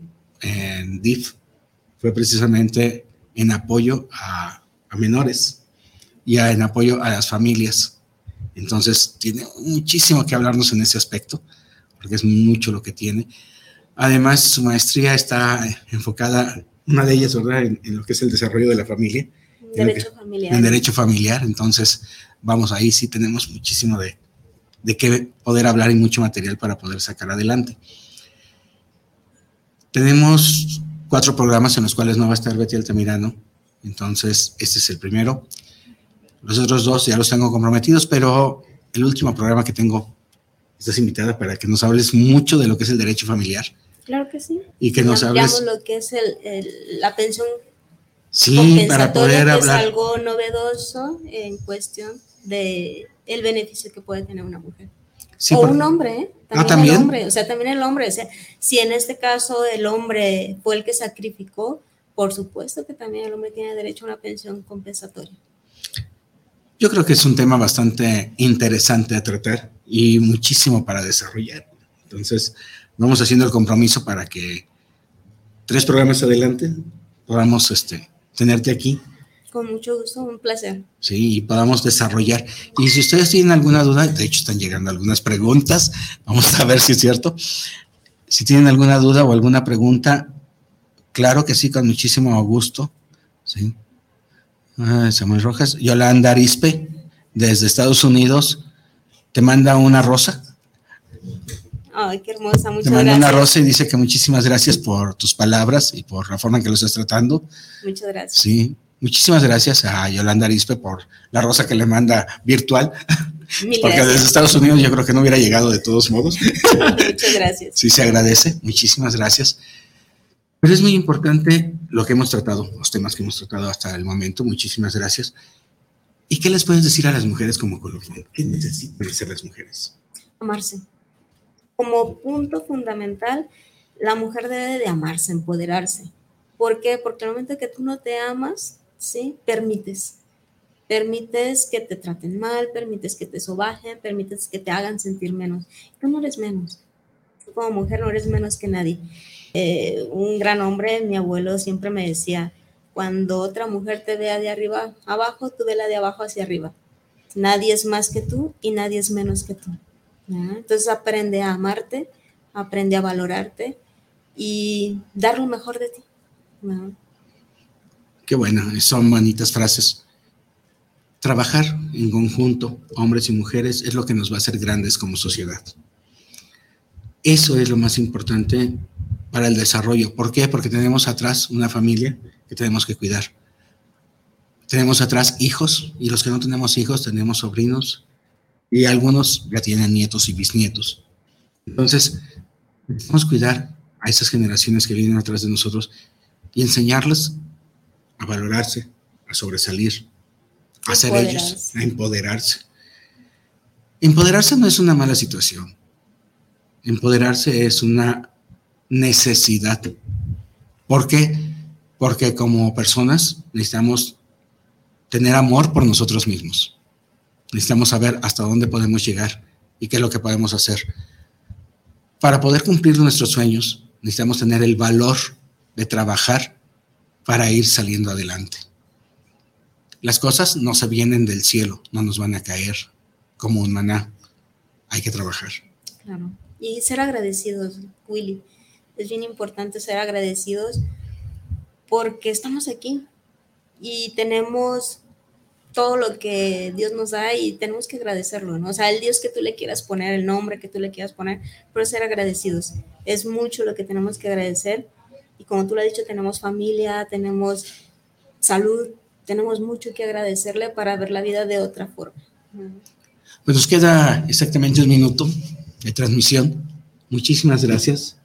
en DIF fue precisamente en apoyo a, menores y en apoyo a las familias. Entonces, tiene muchísimo que hablarnos en ese aspecto porque es mucho lo que tiene. Además, su maestría está enfocada, una de ellas, ¿verdad?, en, lo que es el desarrollo de la familia. Derecho familiar. En derecho familiar. Entonces, vamos, ahí sí tenemos muchísimo de, de qué poder hablar y mucho material para poder sacar adelante. Tenemos cuatro programas en los cuales no va a estar Betty Altamirano. Entonces, este es el primero. Los otros dos ya los tengo comprometidos, pero el último programa que tengo estás invitada para que nos hables mucho de lo que es el derecho familiar. Claro que sí. Y que nos hables. lo que es el, la pensión sí, para poder que hablar. Es algo novedoso en cuestión de el beneficio que puede tener una mujer. o un hombre, ¿eh? Ah, también, El hombre, o sea, también el hombre. O sea, si en este caso el hombre fue el que sacrificó, por supuesto que también el hombre tiene derecho a una pensión compensatoria. Yo creo que es un tema bastante interesante a tratar y muchísimo para desarrollar. Entonces, vamos haciendo el compromiso para que tres programas adelante podamos este, tenerte aquí. Con mucho gusto, un placer. Sí, y podamos desarrollar. Y si ustedes tienen alguna duda, de hecho están llegando algunas preguntas, vamos a ver si es cierto. Si tienen alguna duda o alguna pregunta, claro que sí, con muchísimo gusto. Sí. Ah, Samuel Rojas. Yolanda Arispe, desde Estados Unidos, te manda una rosa. Ay, qué hermosa, muchas Te manda una rosa y dice que muchísimas gracias por tus palabras y por la forma en que lo estás tratando. Muchas gracias. Sí, muchísimas gracias a Yolanda Arispe por la rosa que le manda virtual. Porque desde Estados Unidos yo creo que no hubiera llegado de todos modos. Muchas gracias. Sí, se agradece. Muchísimas gracias. Pero es muy importante lo que hemos tratado, los temas que hemos tratado hasta el momento. Muchísimas gracias. ¿Y qué les puedes decir a las mujeres como colofón? ¿Qué necesitan hacer las mujeres? Amarse. Como punto fundamental, la mujer debe de amarse, empoderarse. ¿Por qué? Porque al momento que tú no te amas, ¿sí? Permites. Permites que te traten mal, permites que te sobajen, permites que te hagan sentir menos. Tú no eres menos. Tú como mujer no eres menos que nadie. Eh, un gran hombre, mi abuelo siempre me decía, cuando otra mujer te vea de arriba abajo, tú vela de abajo hacia arriba. Nadie es más que tú y nadie es menos que tú. Entonces aprende a amarte, aprende a valorarte y dar lo mejor de ti. Qué bueno, son bonitas frases. Trabajar en conjunto, hombres y mujeres, es lo que nos va a hacer grandes como sociedad. Eso es lo más importante para el desarrollo. ¿Por qué? Porque tenemos atrás una familia que tenemos que cuidar. Tenemos atrás hijos y los que no tenemos hijos tenemos sobrinos y algunos ya tienen nietos y bisnietos. Entonces, debemos cuidar a esas generaciones que vienen atrás de nosotros y enseñarles a valorarse, a sobresalir, a ser ellos, a empoderarse. Empoderarse no es una mala situación. Empoderarse es una necesidad. ¿Por qué? Porque como personas necesitamos tener amor por nosotros mismos. Necesitamos saber hasta dónde podemos llegar y qué es lo que podemos hacer. Para poder cumplir nuestros sueños, necesitamos tener el valor de trabajar para ir saliendo adelante. Las cosas no se vienen del cielo, no nos van a caer como un maná. Hay que trabajar. Claro. Y ser agradecidos, Willy es bien importante ser agradecidos porque estamos aquí y tenemos todo lo que Dios nos da y tenemos que agradecerlo, ¿no? O sea, el Dios que tú le quieras poner, el nombre que tú le quieras poner, pero ser agradecidos. Es mucho lo que tenemos que agradecer y como tú lo has dicho, tenemos familia, tenemos salud, tenemos mucho que agradecerle para ver la vida de otra forma. Pues nos queda exactamente un minuto de transmisión. Muchísimas gracias.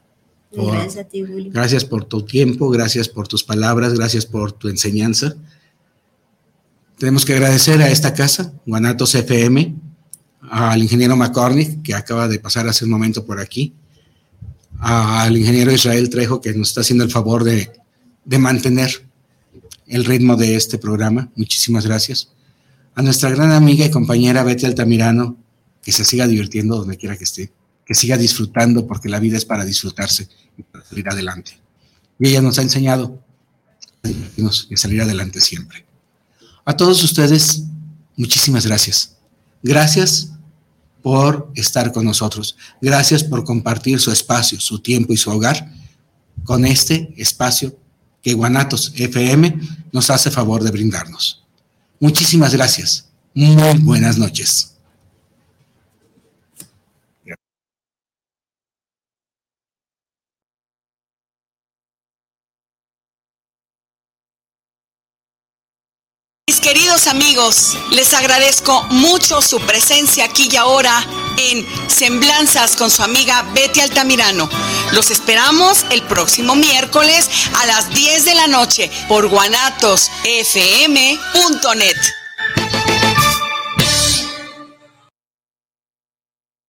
Por, gracias a ti, Willy. Gracias por tu tiempo, gracias por tus palabras, gracias por tu enseñanza. Tenemos que agradecer a esta casa, Guanatos FM, al ingeniero McCormick, que acaba de pasar hace un momento por aquí, al ingeniero Israel Trejo, que nos está haciendo el favor de, de mantener el ritmo de este programa. Muchísimas gracias. A nuestra gran amiga y compañera Betty Altamirano, que se siga divirtiendo donde quiera que esté, que siga disfrutando, porque la vida es para disfrutarse y para salir adelante. Y ella nos ha enseñado a salir adelante siempre. A todos ustedes, muchísimas gracias. Gracias por estar con nosotros. Gracias por compartir su espacio, su tiempo y su hogar con este espacio que Guanatos FM nos hace favor de brindarnos. Muchísimas gracias. Muy buenas noches. Queridos amigos, les agradezco mucho su presencia aquí y ahora en Semblanzas con su amiga Betty Altamirano. Los esperamos el próximo miércoles a las 10 de la noche por guanatosfm.net.